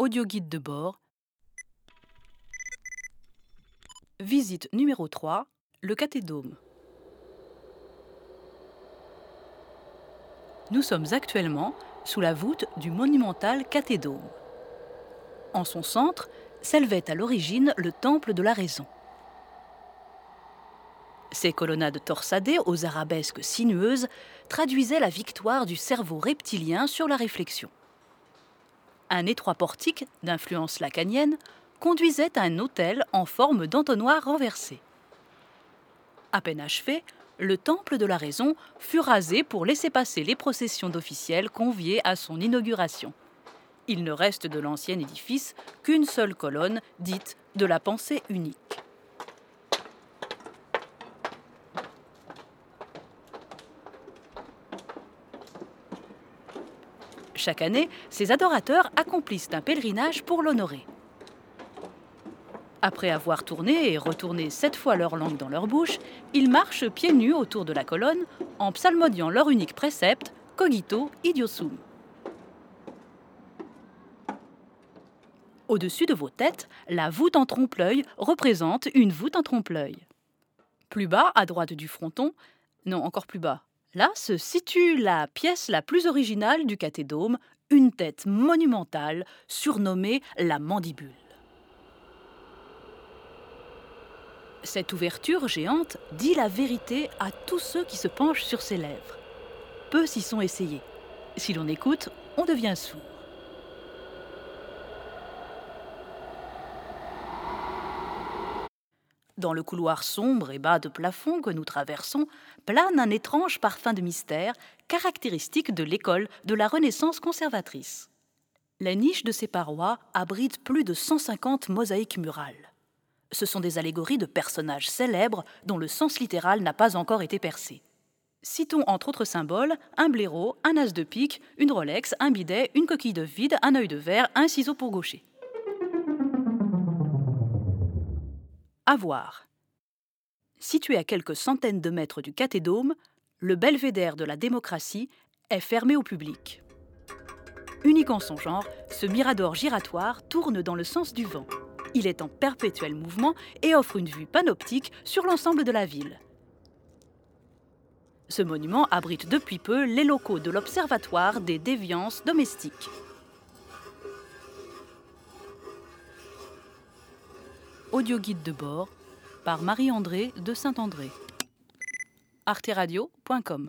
Audio guide de bord. Visite numéro 3, le cathédome. Nous sommes actuellement sous la voûte du monumental cathédome. En son centre s'élevait à l'origine le temple de la raison. Ces colonnades torsadées aux arabesques sinueuses traduisaient la victoire du cerveau reptilien sur la réflexion. Un étroit portique, d'influence lacanienne, conduisait à un autel en forme d'entonnoir renversé. À peine achevé, le temple de la raison fut rasé pour laisser passer les processions d'officiels conviés à son inauguration. Il ne reste de l'ancien édifice qu'une seule colonne, dite de la pensée unique. Chaque année, ses adorateurs accomplissent un pèlerinage pour l'honorer. Après avoir tourné et retourné sept fois leur langue dans leur bouche, ils marchent pieds nus autour de la colonne en psalmodiant leur unique précepte Cogito idiosum. Au-dessus de vos têtes, la voûte en trompe-l'œil représente une voûte en trompe-l'œil. Plus bas, à droite du fronton, non, encore plus bas, Là se situe la pièce la plus originale du cathédome, une tête monumentale surnommée la mandibule. Cette ouverture géante dit la vérité à tous ceux qui se penchent sur ses lèvres. Peu s'y sont essayés. Si l'on écoute, on devient sourd. Dans le couloir sombre et bas de plafond que nous traversons, plane un étrange parfum de mystère, caractéristique de l'école de la Renaissance conservatrice. Les niches de ces parois abritent plus de 150 mosaïques murales. Ce sont des allégories de personnages célèbres dont le sens littéral n'a pas encore été percé. Citons entre autres symboles un blaireau, un as de pique, une Rolex, un bidet, une coquille de vide, un œil de verre, un ciseau pour gaucher. À voir. Situé à quelques centaines de mètres du cathédome, le belvédère de la démocratie est fermé au public. Unique en son genre, ce mirador giratoire tourne dans le sens du vent. Il est en perpétuel mouvement et offre une vue panoptique sur l'ensemble de la ville. Ce monument abrite depuis peu les locaux de l'Observatoire des déviances domestiques. Audio guide de bord par Marie-André de Saint-André. arteradio.com